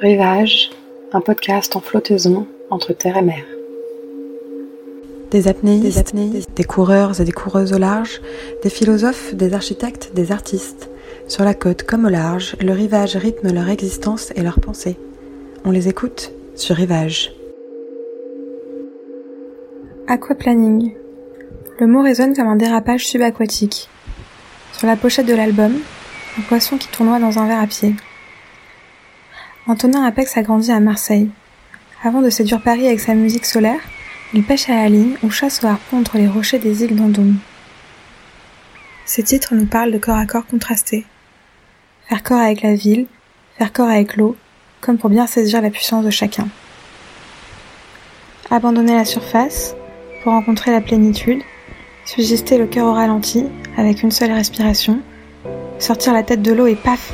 Rivage, un podcast en flottaison entre terre et mer. Des apnéistes, des, des coureurs et des coureuses au large, des philosophes, des architectes, des artistes. Sur la côte comme au large, le rivage rythme leur existence et leurs pensées. On les écoute sur Rivage. Aquaplaning. Le mot résonne comme un dérapage subaquatique. Sur la pochette de l'album, un poisson qui tournoie dans un verre à pied. Antonin Apex a grandi à Marseille. Avant de séduire Paris avec sa musique solaire, il pêche à la ou chasse au harpon entre les rochers des îles d'Andôme. Ces titres nous parlent de corps à corps contrastés. Faire corps avec la ville, faire corps avec l'eau, comme pour bien saisir la puissance de chacun. Abandonner la surface pour rencontrer la plénitude, subsister le cœur au ralenti avec une seule respiration, sortir la tête de l'eau et paf,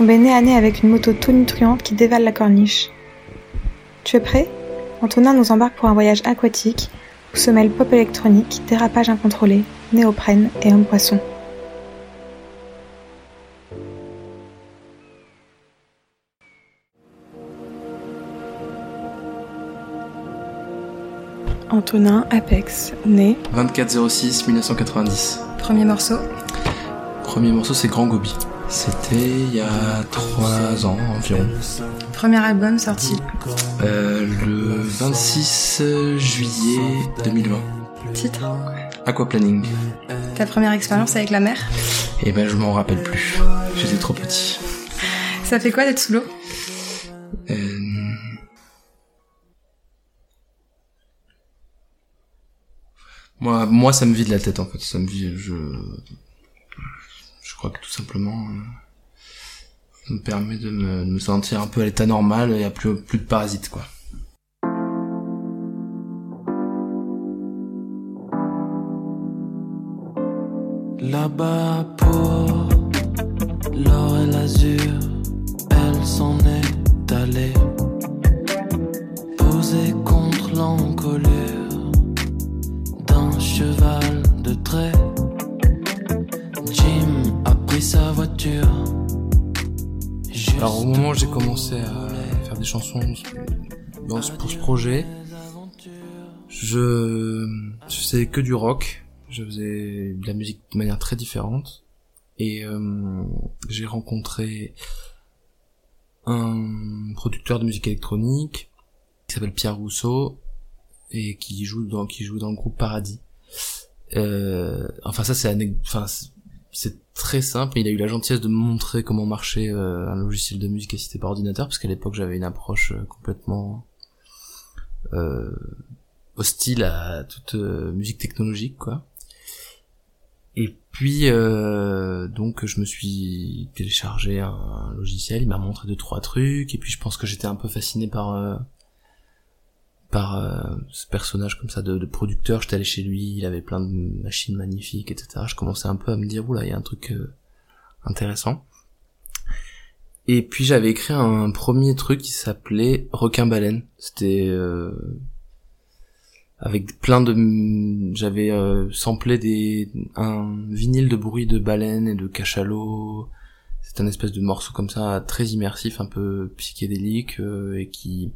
tomber nez à nez avec une moto tonitruante qui dévale la corniche. Tu es prêt? Antonin nous embarque pour un voyage aquatique où se mêlent pop électronique, dérapage incontrôlé, néoprène et homme poisson. Antonin Apex, né 24-06-1990. Premier morceau Premier morceau, c'est Grand Gobi. C'était il y a 3 ans environ. Premier album sorti Euh, le 26 juillet 2020. Titre Aquaplaning. Ta première expérience avec la mer Et ben, je m'en rappelle plus. J'étais trop petit. Ça fait quoi d'être sous l'eau? Euh, Moi, moi, ça me vide la tête en fait. Ça me vide. Je, je crois que tout simplement, euh, ça me permet de me, sentir un peu à l'état normal et à plus, plus de parasites quoi. Là-bas pour l'or et l'azur, elle s'en est allée, Alors au moment où j'ai commencé à faire des chansons dans ce- pour ce projet, je, faisais que du rock, je faisais de la musique de manière très différente. Et euh, j'ai rencontré un producteur de musique électronique qui s'appelle Pierre Rousseau et qui joue dans qui joue dans le groupe Paradis. Euh, enfin ça c'est enfin c'est très simple, il a eu la gentillesse de me montrer comment marchait euh, un logiciel de musique assisté par ordinateur, parce qu'à l'époque j'avais une approche euh, complètement euh, hostile à toute euh, musique technologique, quoi. Et puis euh, donc je me suis téléchargé un, logiciel, il m'a montré deux trois trucs, et puis je pense que j'étais un peu fasciné par par euh, ce personnage comme ça de, de producteur. J'étais allé chez lui, il avait plein de machines magnifiques, etc. Je commençais un peu à me dire, oula, il y a un truc euh, intéressant. Et puis j'avais écrit un premier truc qui s'appelait Requin Baleine. C'était euh, avec plein de, j'avais samplé des un vinyle de bruit de baleine et de cachalot. C'est un espèce de morceau comme ça très immersif, un peu psychédélique et qui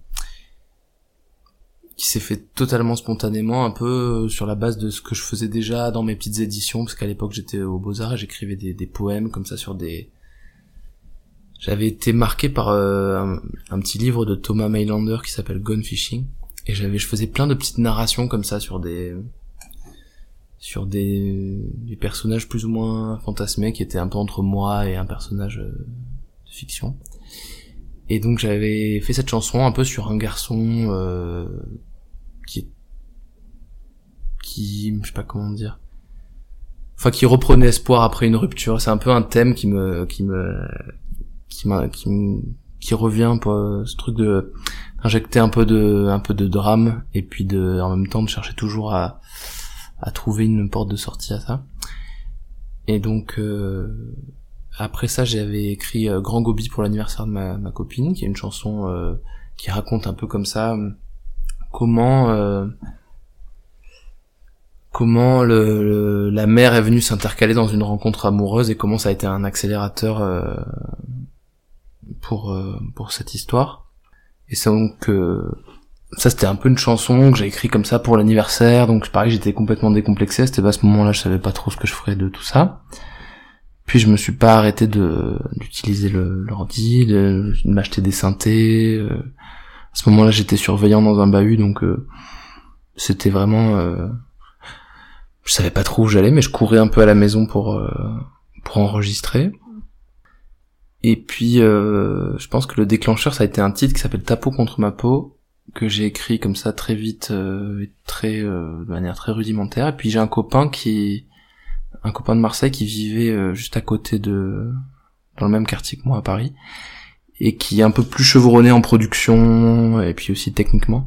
qui s'est fait totalement spontanément, un peu euh, sur la base de ce que je faisais déjà dans mes petites éditions, parce qu'à l'époque j'étais au Beaux-Arts et j'écrivais des, poèmes comme ça sur des... J'avais été marqué par euh, un, un petit livre de Thomas Mailander qui s'appelle Gone Fishing, et j'avais, je faisais plein de petites narrations comme ça sur des sur des, des personnages plus ou moins fantasmés qui étaient un peu entre moi et un personnage euh, de fiction. Et donc j'avais fait cette chanson un peu sur un garçon euh, qui qui je sais pas comment dire. Enfin qui reprenait espoir après une rupture. C'est un peu un thème qui me qui me qui m'a qui, me- qui revient peu ce truc de injecter un peu de un peu de drame et puis de en même temps de chercher toujours à à trouver une porte de sortie à ça. Et donc euh, après ça, j'avais écrit euh, Grand Gobi pour l'anniversaire de ma, copine, qui est une chanson euh, qui raconte un peu comme ça euh, comment comment la mer est venue s'intercaler dans une rencontre amoureuse et comment ça a été un accélérateur pour pour cette histoire. Et donc ça c'était un peu une chanson que j'ai écrit comme ça pour l'anniversaire, donc pareil j'étais complètement décomplexé, c'était à ce moment-là je savais pas trop ce que je ferais de tout ça. Puis je me suis pas arrêté de d'utiliser l'ordi, de, de m'acheter des synthés. Euh. À ce moment-là j'étais surveillant dans un bahut, donc euh, c'était vraiment euh, je savais pas trop où j'allais, mais je courais un peu à la maison pour pour enregistrer. Et puis, je pense que le déclencheur, ça a été un titre qui s'appelle Tapo contre ma peau, que j'ai écrit comme ça très vite euh, très euh, de manière très rudimentaire et puis j'ai un copain qui un copain de Marseille qui vivait euh, juste à côté de dans le même quartier que moi à Paris et qui est un peu plus chevronné en production et puis aussi techniquement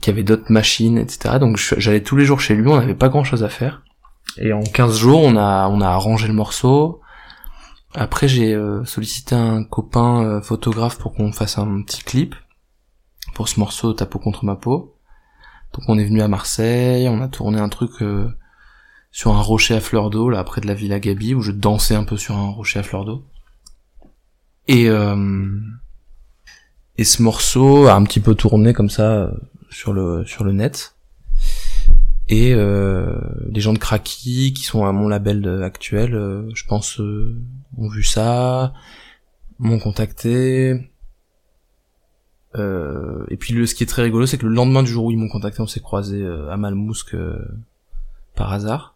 qui avait d'autres machines etc donc j'allais tous les jours chez lui on n'avait pas grand chose à faire. Et en 15 jours on a on a arrangé le morceau. Après j'ai sollicité un copain photographe pour qu'on fasse un petit clip pour ce morceau Ta peau contre ma peau. Donc on est venu à Marseille, on a tourné un truc euh, sur un rocher à fleur d'eau, là près de la Villa Gabi, où je dansais un peu sur un rocher à fleur d'eau. Et euh, et ce morceau a un petit peu tourné comme ça euh, sur le sur le net. Et euh, les gens de Kraki, qui sont à mon label actuel, je pense, ont vu ça, m'ont contacté, euh, et puis le, ce qui est très rigolo, c'est que le lendemain du jour où ils m'ont contacté, on s'est croisé euh, à Malmousque euh, par hasard.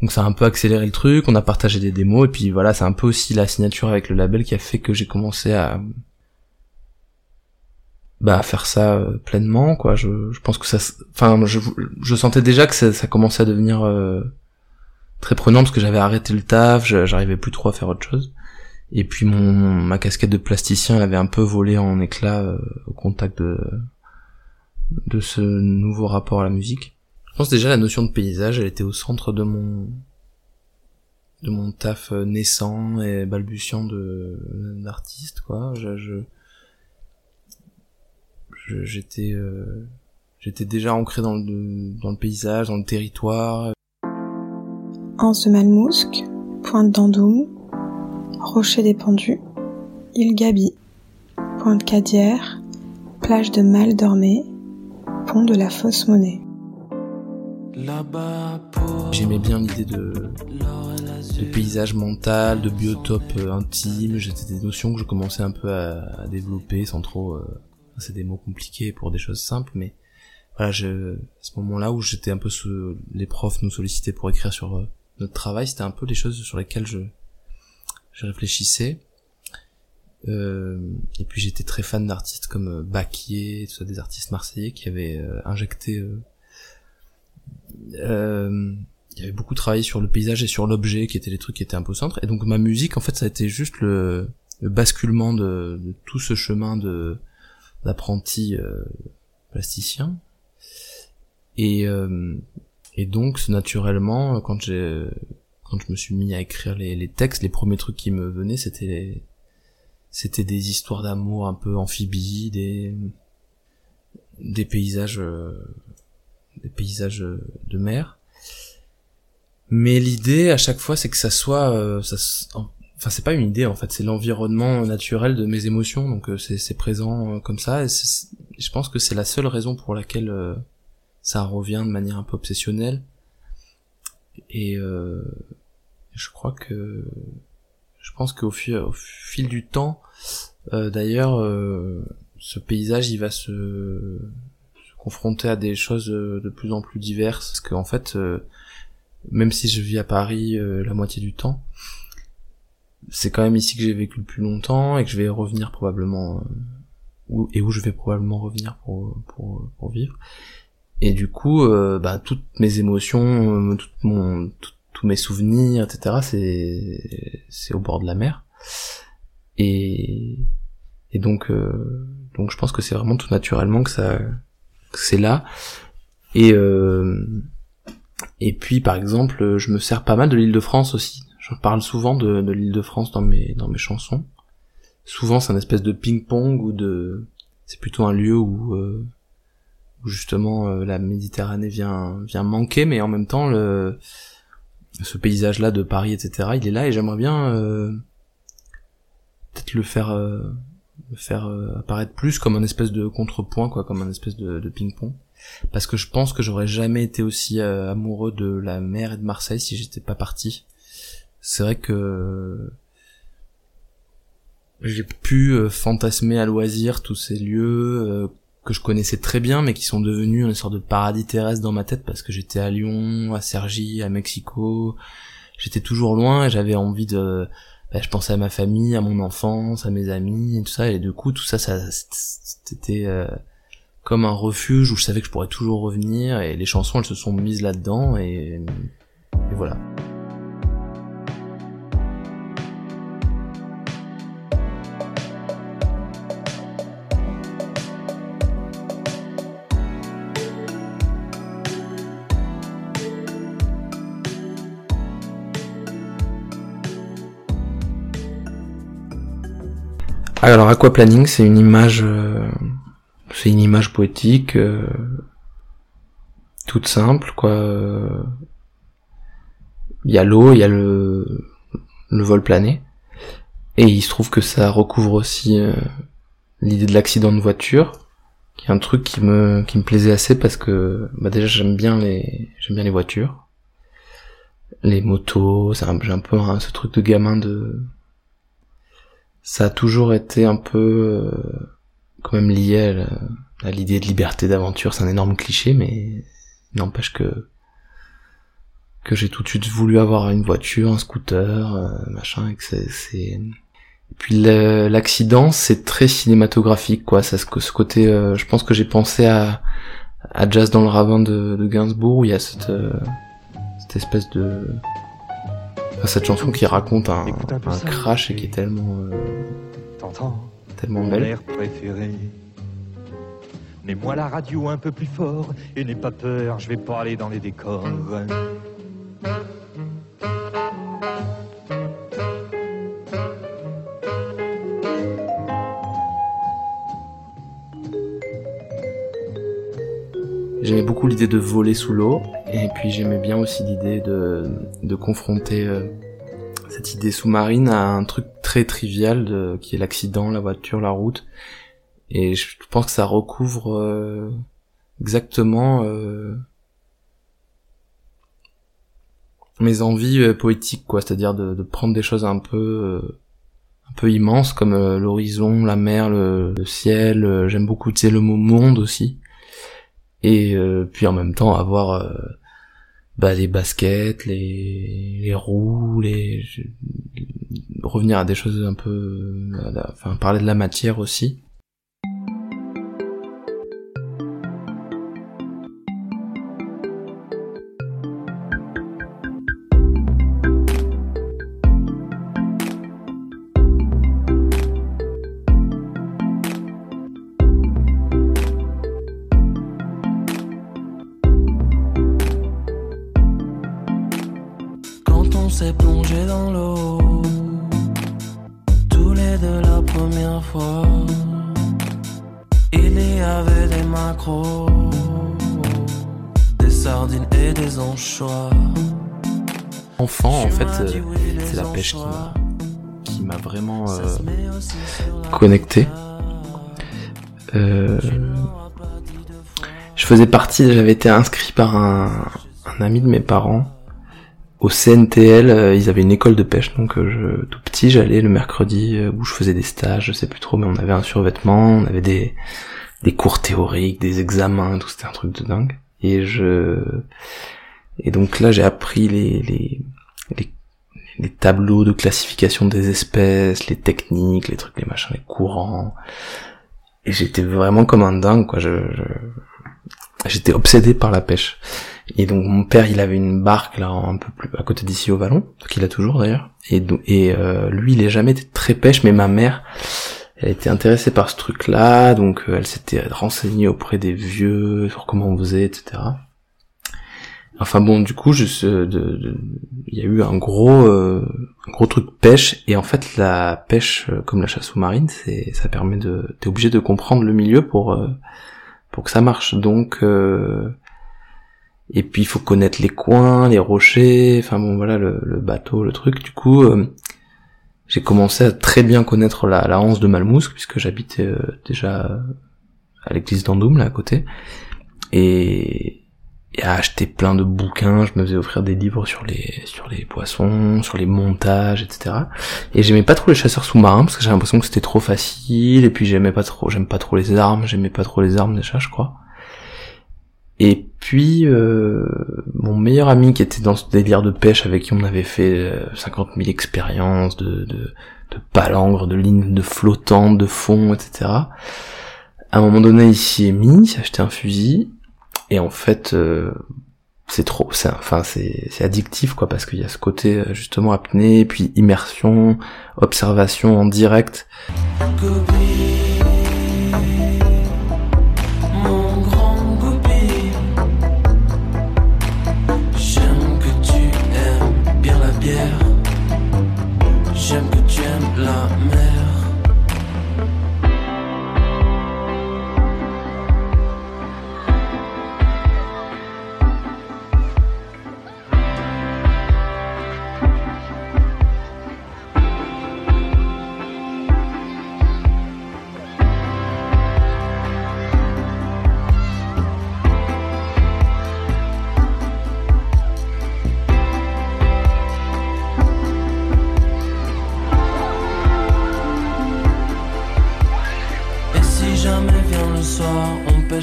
Donc ça a un peu accéléré le truc, on a partagé des démos, et puis voilà, c'est un peu aussi la signature avec le label qui a fait que j'ai commencé à bah à faire ça pleinement quoi je, je pense que ça enfin je, je sentais déjà que ça, ça commençait à devenir très prenant parce que j'avais arrêté le taf j'arrivais plus trop à faire autre chose et puis mon ma casquette de plasticien elle avait un peu volé en éclats euh, au contact de de ce nouveau rapport à la musique. Je pense déjà la notion de paysage, elle était au centre de mon de mon taf euh, naissant et balbutiant de d'artiste quoi. Je, j'étais euh, j'étais déjà ancré dans le dans le paysage, dans le territoire. Anse Malmousque, Pointe d'Andoum, Rocher des Pendus, Île Gabi, Pointe Cadière, plage de Mal-Dormé, pont de la Fosse Monnaie. J'aimais bien l'idée de, de paysage mental, de biotope euh, intime. C'était des notions que je commençais un peu à, développer sans trop. Euh, c'est des mots compliqués pour des choses simples, mais voilà, je, à ce moment-là où j'étais un peu sous, les profs nous sollicitaient pour écrire sur euh, notre travail, c'était un peu les choses sur lesquelles je je réfléchissais. Euh, et puis j'étais très fan d'artistes comme euh, Baquier, tout ça, des artistes marseillais qui avaient injecté. Euh, il y avait beaucoup travaillé sur le paysage et sur l'objet, qui étaient les trucs qui étaient un peu au centre. Et donc ma musique, en fait, ça a été juste le, basculement de, tout ce chemin de d'apprenti plasticien. Et et donc naturellement, quand j'ai quand je me suis mis à écrire les, les textes, les premiers trucs qui me venaient, c'était c'était des histoires d'amour un peu amphibies, des des paysages euh, paysages de mer. Mais l'idée à chaque fois, c'est que ça soit euh, ça enfin c'est pas une idée en fait, c'est l'environnement naturel de mes émotions, donc euh, c'est présent comme ça. Et je pense que c'est la seule raison pour laquelle ça revient de manière un peu obsessionnelle et euh, je crois que je pense qu'au fil, au fil du temps, euh, d'ailleurs, euh, ce paysage, il va se, se, confronter à des choses de plus en plus diverses. Parce qu'en fait, même si je vis à Paris la moitié du temps, c'est quand même ici que j'ai vécu le plus longtemps et que je vais revenir probablement où, et où je vais probablement revenir pour, pour, pour vivre. Et du coup, euh, bah, toutes mes émotions, euh, tout mon, tous mes souvenirs, etc., c'est, c'est au bord de la mer. Et, et donc, euh, donc je pense que c'est vraiment tout naturellement que ça, c'est là. Et, et puis, par exemple, je me sers pas mal de l'île de France aussi. Je parle souvent de, de l'île de France dans mes, dans mes chansons. Souvent, c'est un espèce de ping-pong ou de, c'est plutôt un lieu où, où justement euh, la Méditerranée vient vient manquer, mais en même temps le ce paysage là de Paris etc il est là et j'aimerais bien euh, peut-être le faire euh, faire euh, apparaître plus comme un espèce de contrepoint, quoi, comme un espèce de, ping-pong. Parce que je pense que j'aurais jamais été aussi euh, amoureux de la mer et de Marseille si j'étais pas parti. C'est vrai que j'ai pu euh, fantasmer à loisir tous ces lieux que je connaissais très bien, mais qui sont devenus une sorte de paradis terrestre dans ma tête parce que j'étais à Lyon, à Cergy, à Mexico. J'étais toujours loin et j'avais envie de bah, je pensais à ma famille, à mon enfance, à mes amis et tout ça, et du coup tout ça, ça c'était euh, comme un refuge où je savais que je pourrais toujours revenir, et les chansons elles se sont mises là-dedans, et, et voilà. Alors aquaplaning, c'est une image, euh, c'est une image poétique, euh, toute simple, quoi. Il y a l'eau, il y a le, le vol plané, et il se trouve que ça recouvre aussi euh, l'idée de l'accident de voiture, qui est un truc qui me qui me plaisait assez parce que bah déjà j'aime bien les j'aime bien les voitures, les motos, c'est un, j'ai un peu ce truc de gamin de ça a toujours été un peu euh, quand même lié à, l'idée de liberté d'aventure. C'est un énorme cliché, mais n'empêche que que j'ai tout de suite voulu avoir une voiture, un scooter, euh, machin, et que c'est, puis l'accident, c'est très cinématographique, quoi. Ça, ce, côté, euh, je pense que j'ai pensé à, à Jazz dans le ravin de, de Gainsbourg, où il y a cette, cette espèce de cette chanson qui raconte un, un, crash et qui est tellement euh, tellement belle. Préféré. Mets-moi la radio un peu plus fort et n'aie pas peur, je vais pas aller dans les décors. J'aimais beaucoup l'idée de voler sous l'eau et puis j'aimais bien aussi l'idée de, de confronter euh, cette idée sous-marine à un truc très trivial de, qui est l'accident, la voiture, la route. Et je pense que ça recouvre euh, exactement euh, mes envies poétiques, quoi. C'est-à-dire de, de, prendre des choses un peu un peu immenses comme l'horizon, la mer, le, le ciel. J'aime beaucoup, tu sais, le mot monde aussi et euh, puis en même temps avoir euh, bah, les baskets, les, roues, les revenir à des choses un peu, enfin parler de la matière aussi. Partie, j'avais été inscrit par un, ami de mes parents au CNTL, euh, ils avaient une école de pêche, donc je, tout petit, j'allais le mercredi où je faisais des stages, je sais plus trop, mais on avait un survêtement, on avait des, des cours théoriques, des examens, tout c'était un truc de dingue. Et je, et donc là j'ai appris les, les, les les tableaux de classification des espèces, les techniques, les trucs, les machins, les courants. Et j'étais vraiment comme un dingue, quoi. Je, j'étais obsédé par la pêche. Et donc mon père, il avait une barque là un peu plus à côté d'ici au Vallon, qu'il a toujours d'ailleurs. Et, euh, lui, il est jamais été très pêche, mais ma mère, elle était intéressée par ce truc-là, donc euh, elle s'était renseignée auprès des vieux sur comment on faisait, etc. Enfin bon, du coup, il y a eu un gros, euh, un gros truc pêche et en fait la pêche, euh, comme la chasse sous-marine, c'est, ça permet de, t'es obligé de comprendre le milieu pour, euh, pour que ça marche. Donc, et puis il faut connaître les coins, les rochers, enfin bon voilà le, bateau, le truc. Du coup, j'ai commencé à très bien connaître la, la Hanse de Malmousque puisque j'habitais euh, déjà à l'église d'Andoum là à côté et, et à acheter plein de bouquins je me faisais offrir des livres sur les sur les poissons sur les montages etc et j'aimais pas trop les chasseurs sous-marins parce que j'ai l'impression que c'était trop facile et puis j'aimais pas trop j'aime pas trop les armes j'aimais pas trop les armes déjà je crois et puis euh, mon meilleur ami qui était dans ce délire de pêche avec qui on avait fait 50 000 expériences de, de, de palangres, de lignes de flottantes, de fond, etc. À un moment donné, il s'y est mis, s'est acheté un fusil, et en fait, euh, c'est trop, c'est, enfin c'est, addictif quoi, parce qu'il y a ce côté euh, justement apnée, puis immersion, observation en direct.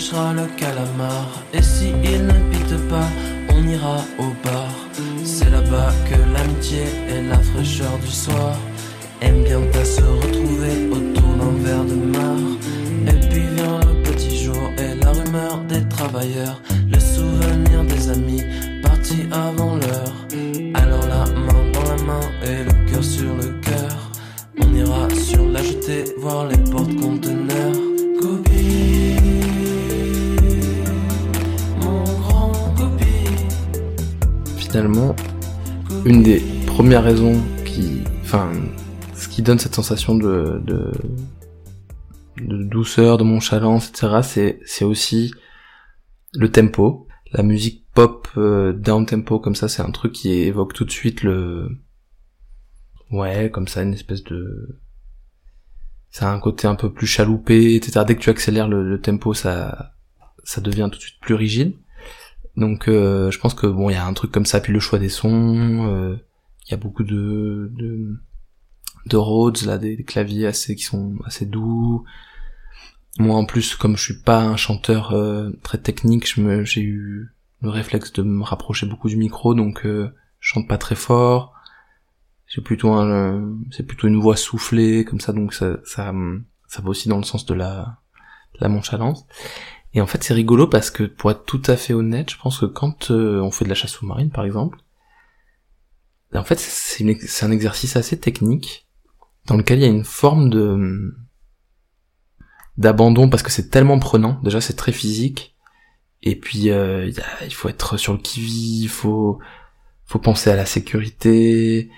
On pêchera le calamar. Des premières raisons qui, enfin, ce qui donne cette sensation de, de, douceur, de nonchalance, etc., c'est, c'est aussi le tempo. La musique pop euh, down tempo comme ça, c'est un truc qui évoque tout de suite le, ouais, comme ça, une espèce de, ça a un côté un peu plus chaloupé, etc. Dès que tu accélères le, le tempo, ça, ça devient tout de suite plus rigide. Donc, euh, je pense que bon, il y a un truc comme ça, puis le choix des sons, euh, il y a beaucoup de, de, de Rhodes, là, des, claviers assez, qui sont assez doux. Moi, en plus, comme je suis pas un chanteur euh, très technique, je me, j'ai eu le réflexe de me rapprocher beaucoup du micro, donc je chante pas très fort. J'ai plutôt c'est plutôt une voix soufflée, comme ça, donc ça, ça, ça va aussi dans le sens de la, de la nonchalance. Et en fait, c'est rigolo parce que, pour être tout à fait honnête, je pense que quand euh, on fait de la chasse sous-marine, par exemple, en fait, c'est un exercice assez technique dans lequel il y a une forme de hum, d'abandon parce que c'est tellement prenant. Déjà, c'est très physique. Et puis, euh, il faut être sur le qui-vive, il faut, faut penser à la sécurité.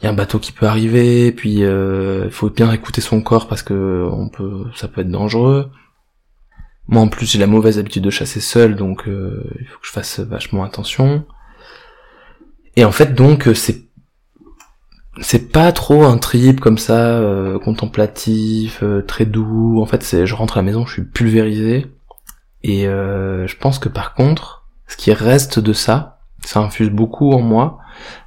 Il y a un bateau qui peut arriver, puis euh, il faut bien écouter son corps parce que on peut, ça peut être dangereux. Moi, en plus, j'ai la mauvaise habitude de chasser seul, donc euh, il faut que je fasse vachement attention. Et en fait, donc, euh, c'est c'est pas trop un trip comme ça, euh, contemplatif, très doux. En fait, c'est je rentre à la maison, je suis pulvérisé. Et je pense que par contre, ce qui reste de ça, ça infuse beaucoup en moi.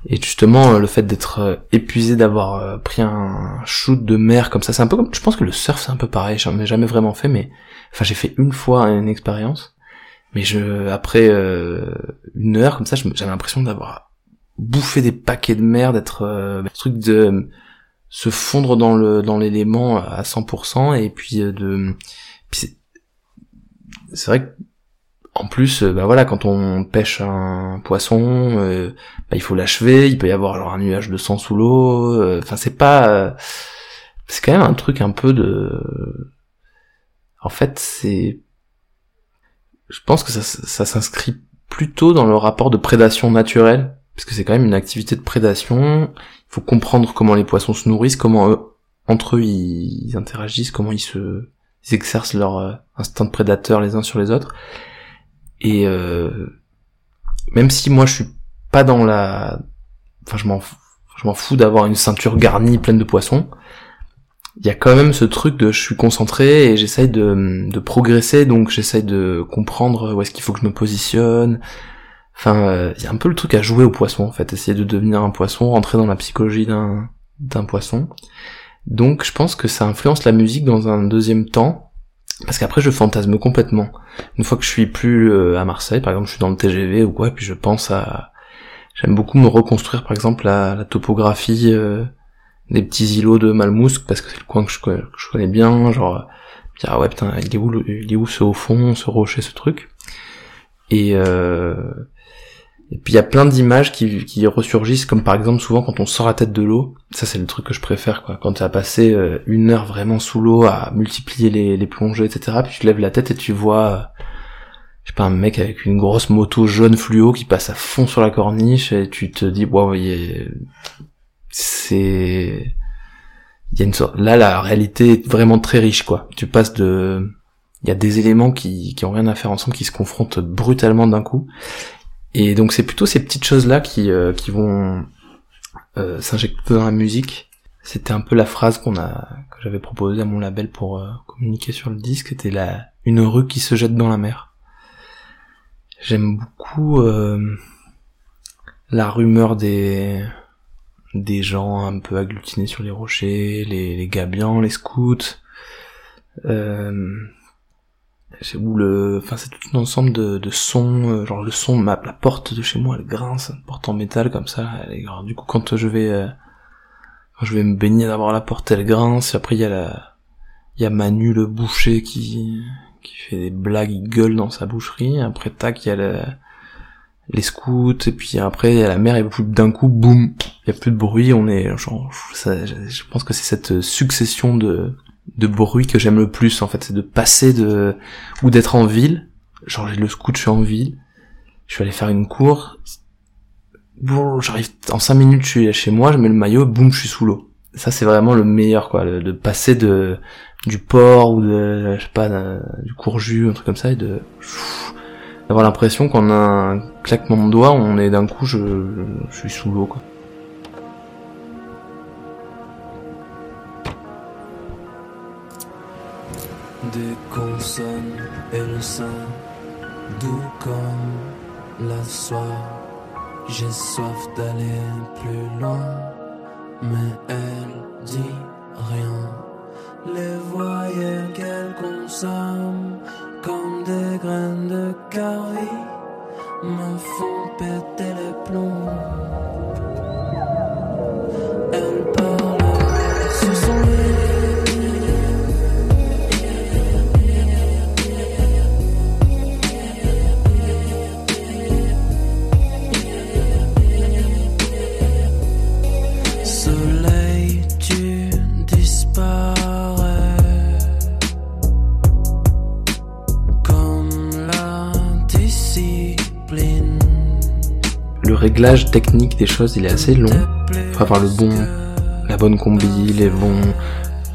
Et justement, le fait d'être épuisé, d'avoir pris un shoot de mer comme ça, c'est un peu comme, je pense que le surf c'est un peu pareil. J'en ai jamais vraiment fait, mais enfin j'ai fait une fois une expérience. Mais je, après euh, une heure comme ça, j'avais l'impression d'avoir bouffé des paquets de mer, d'être euh, truc de se fondre dans le dans l'élément à 100% et puis euh, de c'est- vrai que en plus euh, bah voilà quand on pêche un poisson euh, bah, il faut l'achever il peut y avoir genre un nuage de sang sous l'eau enfin c'est pas euh, c'est quand même un truc un peu de en fait c'est je pense que ça, s'inscrit plutôt dans le rapport de prédation naturelle parce que c'est quand même une activité de prédation il faut comprendre comment les poissons se nourrissent comment eux entre eux ils, interagissent comment ils se exercent leur euh, instinct de prédateur les uns sur les autres et euh, même si moi je suis pas dans la enfin je m'en fous d'avoir une ceinture garnie pleine de poissons. Il y a quand même ce truc de je suis concentré et j'essaye de, de progresser, donc j'essaye de comprendre où est-ce qu'il faut que je me positionne. Enfin, euh, il y a un peu le truc à jouer au poisson en fait, essayer de devenir un poisson, rentrer dans la psychologie d'un d'un poisson. Donc je pense que ça influence la musique dans un deuxième temps, parce qu'après je fantasme complètement. Une fois que je suis plus euh, à Marseille, par exemple, je suis dans le TGV ou quoi, et puis je pense à... J'aime beaucoup me reconstruire, par exemple, la, la topographie euh, des petits îlots de Malmousque, parce que c'est le coin que je, connais bien, genre... Dire, ah ouais, putain, il est où, il est où ce haut fond, ce rocher, ce truc? Et... Euh, et puis il y a plein d'images qui, qui ressurgissent, comme par exemple souvent quand on sort la tête de l'eau, ça c'est le truc que je préfère, quoi. Quand tu as passé euh, une heure vraiment sous l'eau à multiplier les, les plongées, etc., puis tu lèves la tête et tu vois, je sais pas, un mec avec une grosse moto jaune fluo qui passe à fond sur la corniche, et tu te dis, wow, c'est... Il y a une sorte... Là, la réalité est vraiment très riche, quoi. Tu passes de... Il y a des éléments qui, qui ont rien à faire ensemble, qui se confrontent brutalement d'un coup. Et donc c'est plutôt ces petites choses là qui euh, qui vont euh, s'injecter dans la musique. C'était un peu la phrase qu'on a que j'avais proposée à mon label pour euh, communiquer sur le disque. C'était la une rue qui se jette dans la mer. J'aime beaucoup euh, la rumeur des des gens un peu agglutinés sur les rochers, les, les gabians, les scouts. Euh, où le enfin c'est tout un ensemble de, de sons euh, genre le son la porte de chez moi elle grince une porte en métal comme ça elle du coup quand je vais euh, quand je vais me baigner d'avoir la porte elle grince et après il y a la il y a Manu le boucher qui qui fait des blagues il gueule dans sa boucherie après tac il y a le, les scouts et puis après a la mer et d'un coup boum il y a plus de bruit on est genre je pense que c'est cette succession de de bruit que j'aime le plus en fait. C'est de passer de ou d'être en ville. Genre le scout je suis en ville. Je suis allé faire une cour j'arrive en cinq minutes je suis chez moi je mets le maillot boum je suis sous l'eau. Ça c'est vraiment le meilleur quoi de passer de du port ou de je sais pas du courju un truc comme ça et de d'avoir l'impression qu'en un claquement de doigts on est d'un coup je, suis sous l'eau quoi des consonnes et le sein, doux comme la soie. J'ai soif d'aller plus loin, mais elle dit rien. Les voyelles qu'elle consomme, comme des graines de carie, me font péter les plombs. Elle parle sur son lit. Réglage technique des choses, il est assez long. Faut avoir le bon, la bonne combi, les bons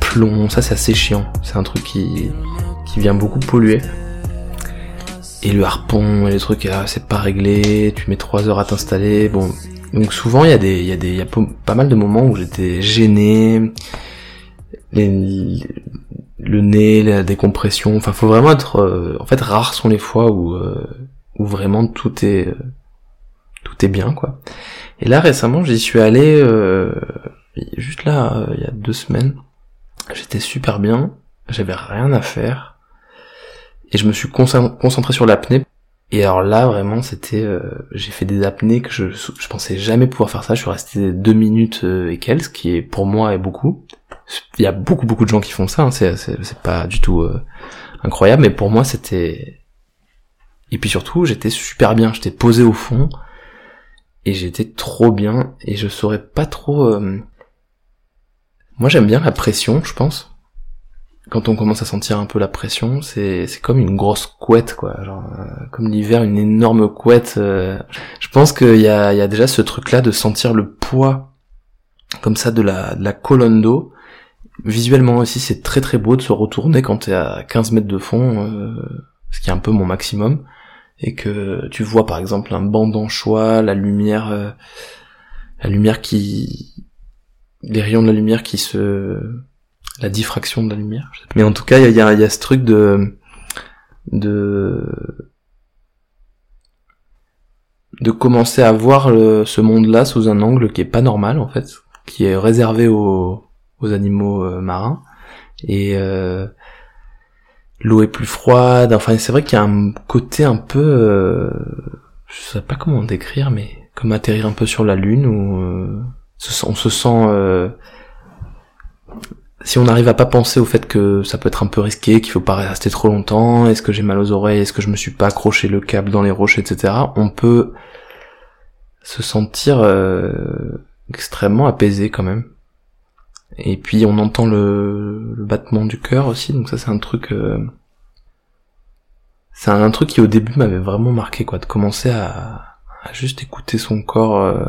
plombs, ça c'est assez chiant. C'est un truc qui, qui vient beaucoup polluer. Et le harpon et les trucs, ah, c'est pas réglé, tu mets trois heures à t'installer, bon. Donc souvent il y a des, il y a des, il y a pas mal de moments où j'étais gêné, le nez, la décompression, enfin faut vraiment être, euh, en fait rares sont les fois où, euh, où vraiment tout est, tout bien quoi. Et là récemment j'y suis allé euh, juste là euh, il y a deux semaines. J'étais super bien, j'avais rien à faire et je me suis concentré sur l'apnée. Et alors là vraiment c'était euh, j'ai fait des apnées que je je pensais jamais pouvoir faire ça. Je suis resté deux minutes et quelques, ce qui est pour moi est beaucoup. Il y a beaucoup beaucoup de gens qui font ça. Hein. c'est c'est pas du tout incroyable, mais pour moi c'était et puis surtout j'étais super bien. J'étais posé au fond et j'étais trop bien et je saurais pas trop euh, moi j'aime bien la pression je pense. Quand on commence à sentir un peu la pression c'est c'est comme une grosse couette quoi. Genre euh, comme l'hiver une énorme couette euh. je pense qu'il y a il y a déjà ce truc là de sentir le poids comme ça de la de la colonne d'eau. Visuellement aussi c'est très très beau de se retourner quand t'es à 15 mètres de fond ce qui est un peu mon maximum et que tu vois par exemple un banc d'anchois, la lumière euh, la lumière qui, les rayons de la lumière qui se, la diffraction de la lumière. Mais en tout cas, il y a, y a ce truc de, de, de commencer à voir ce monde-là sous un angle qui est pas normal en fait, qui est réservé aux, aux animaux euh, marins et euh, l'eau est plus froide. Enfin, c'est vrai qu'il y a un côté un peu, euh, je sais pas comment décrire, mais comme atterrir un peu sur la lune où euh, on se sent euh, si on n'arrive à pas penser au fait que ça peut être un peu risqué, qu'il faut pas rester trop longtemps, est-ce que j'ai mal aux oreilles, est-ce que je me suis pas accroché le câble dans les roches, etc. On peut se sentir euh, extrêmement apaisé quand même. Et puis on entend le, battement du cœur aussi, donc ça c'est un truc. Euh, c'est un, truc qui au début m'avait vraiment marqué, quoi, de commencer à, juste écouter son corps euh,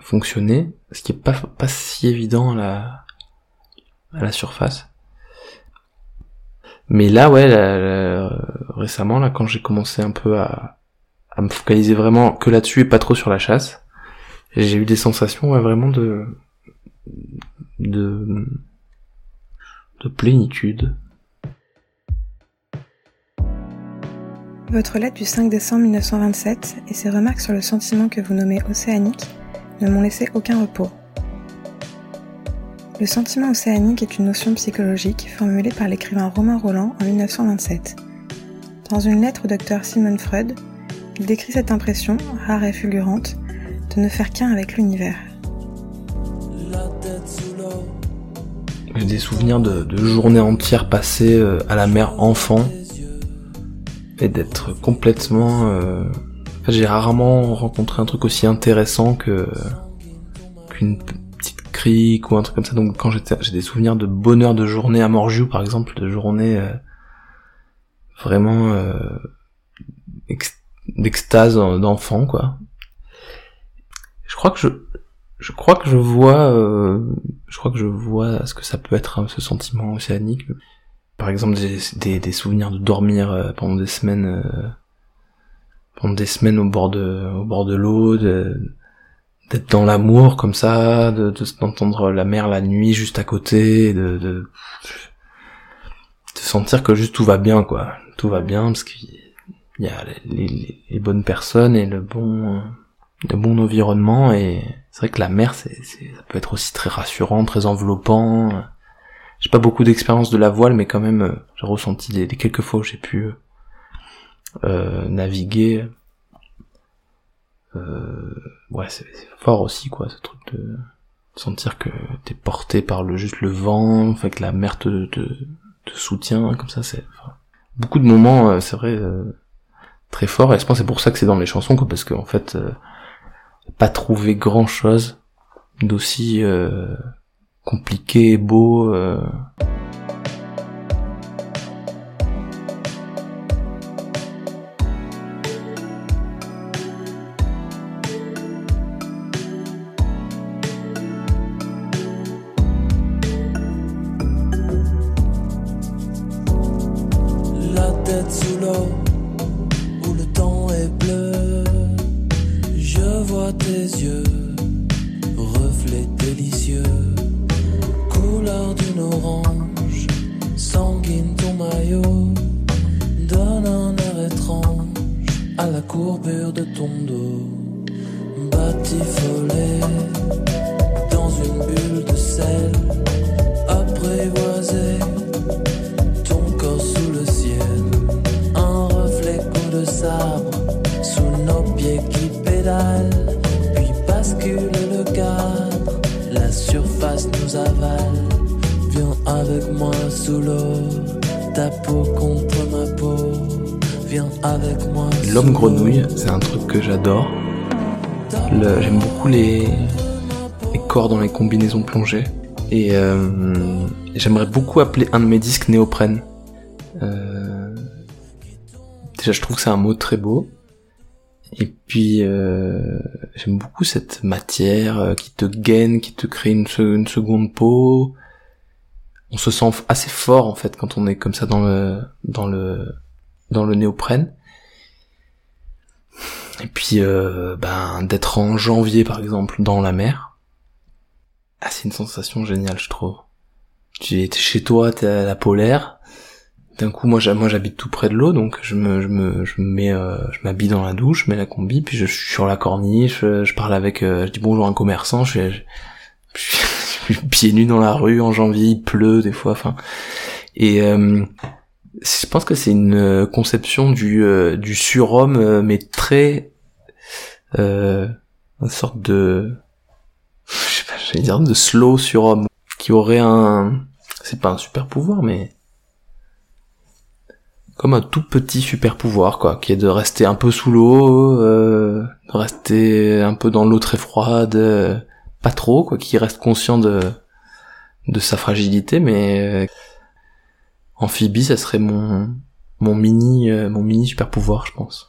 fonctionner, ce qui est pas pas si évident à la à la surface. Mais là, ouais, récemment, là, quand j'ai commencé un peu à, à me focaliser vraiment que là-dessus et pas trop sur la chasse, j'ai eu des sensations vraiment de de de plénitude. Votre lettre du 5 décembre 1927 et ses remarques sur le sentiment que vous nommez océanique ne m'ont laissé aucun repos. Le sentiment océanique est une notion psychologique formulée par l'écrivain Romain Roland en 1927. Dans une lettre au docteur Simon Freud, il décrit cette impression, rare et fulgurante, de ne faire qu'un avec l'univers. J'ai des souvenirs de, journées entières passées euh, à la mer enfant et d'être complètement... Euh, j'ai rarement rencontré un truc aussi intéressant que qu'une ou un truc comme ça. Donc quand j'étais, j'ai des souvenirs de bonheur de journée à Morgiou par exemple, de journée euh, vraiment euh, d'extase d'enfant quoi. Je crois que je je crois que je vois euh, je crois que je vois ce que ça peut être hein, ce sentiment océanique. Par exemple des, des, souvenirs de dormir pendant des semaines pendant des semaines au bord de au bord de l'eau, d'être dans l'amour comme ça, de d'entendre la mer la nuit juste à côté, de, de, de sentir que juste tout va bien quoi, tout va bien parce qu'il y a les, les, bonnes personnes et le bon le bon environnement et c'est vrai que la mer c'est ça peut être aussi très rassurant, très enveloppant. J'ai pas beaucoup d'expérience de la voile mais quand même j'ai ressenti les, quelques fois où j'ai pu euh, naviguer euh, ouais, c'est fort aussi, quoi, ce truc de sentir que t'es porté par le juste le vent, fait que la mer te, te, soutient, comme ça, c'est beaucoup de moments, euh, c'est vrai, euh, très forts. Et je pense c'est pour ça que c'est dans les chansons, quoi, parce qu'en fait, pas trouver grand chose d'aussi compliqué et beau. L'homme grenouille, c'est un truc que j'adore. J'aime beaucoup les... corps dans les combinaisons plongées. Et euh, j'aimerais beaucoup appeler un de mes disques néoprène. Euh, déjà, je trouve que c'est un mot très beau. Et puis, euh, j'aime beaucoup cette matière qui te gaine, qui te crée une, une, seconde peau. On se sent assez fort en fait quand on est comme ça dans le dans le dans le néoprène. Et puis, euh, ben, d'être en janvier, par exemple, dans la mer. Ah, c'est une sensation géniale, je trouve. Tu es chez toi, t'es à la polaire. D'un coup, moi, j'habite tout près de l'eau, donc je me, je me, je me mets, euh, je m'habille dans la douche, je mets la combi, puis je, suis sur la corniche, je, parle avec, euh, je dis bonjour à un commerçant, je, je, je, suis pieds nus dans la rue en janvier, il pleut des fois, enfin. Et euh, je pense que c'est une conception du, du surhomme, mais très, une sorte de, je sais pas, dire de slow surhomme, qui aurait un, c'est pas un super pouvoir, mais comme un tout petit super pouvoir quoi, qui est de rester un peu sous l'eau, euh, de rester un peu dans l'eau très froide, euh, pas trop quoi, qui reste conscient de de sa fragilité, mais euh, amphibie, ça serait mon mon mini mon mini super pouvoir, je pense.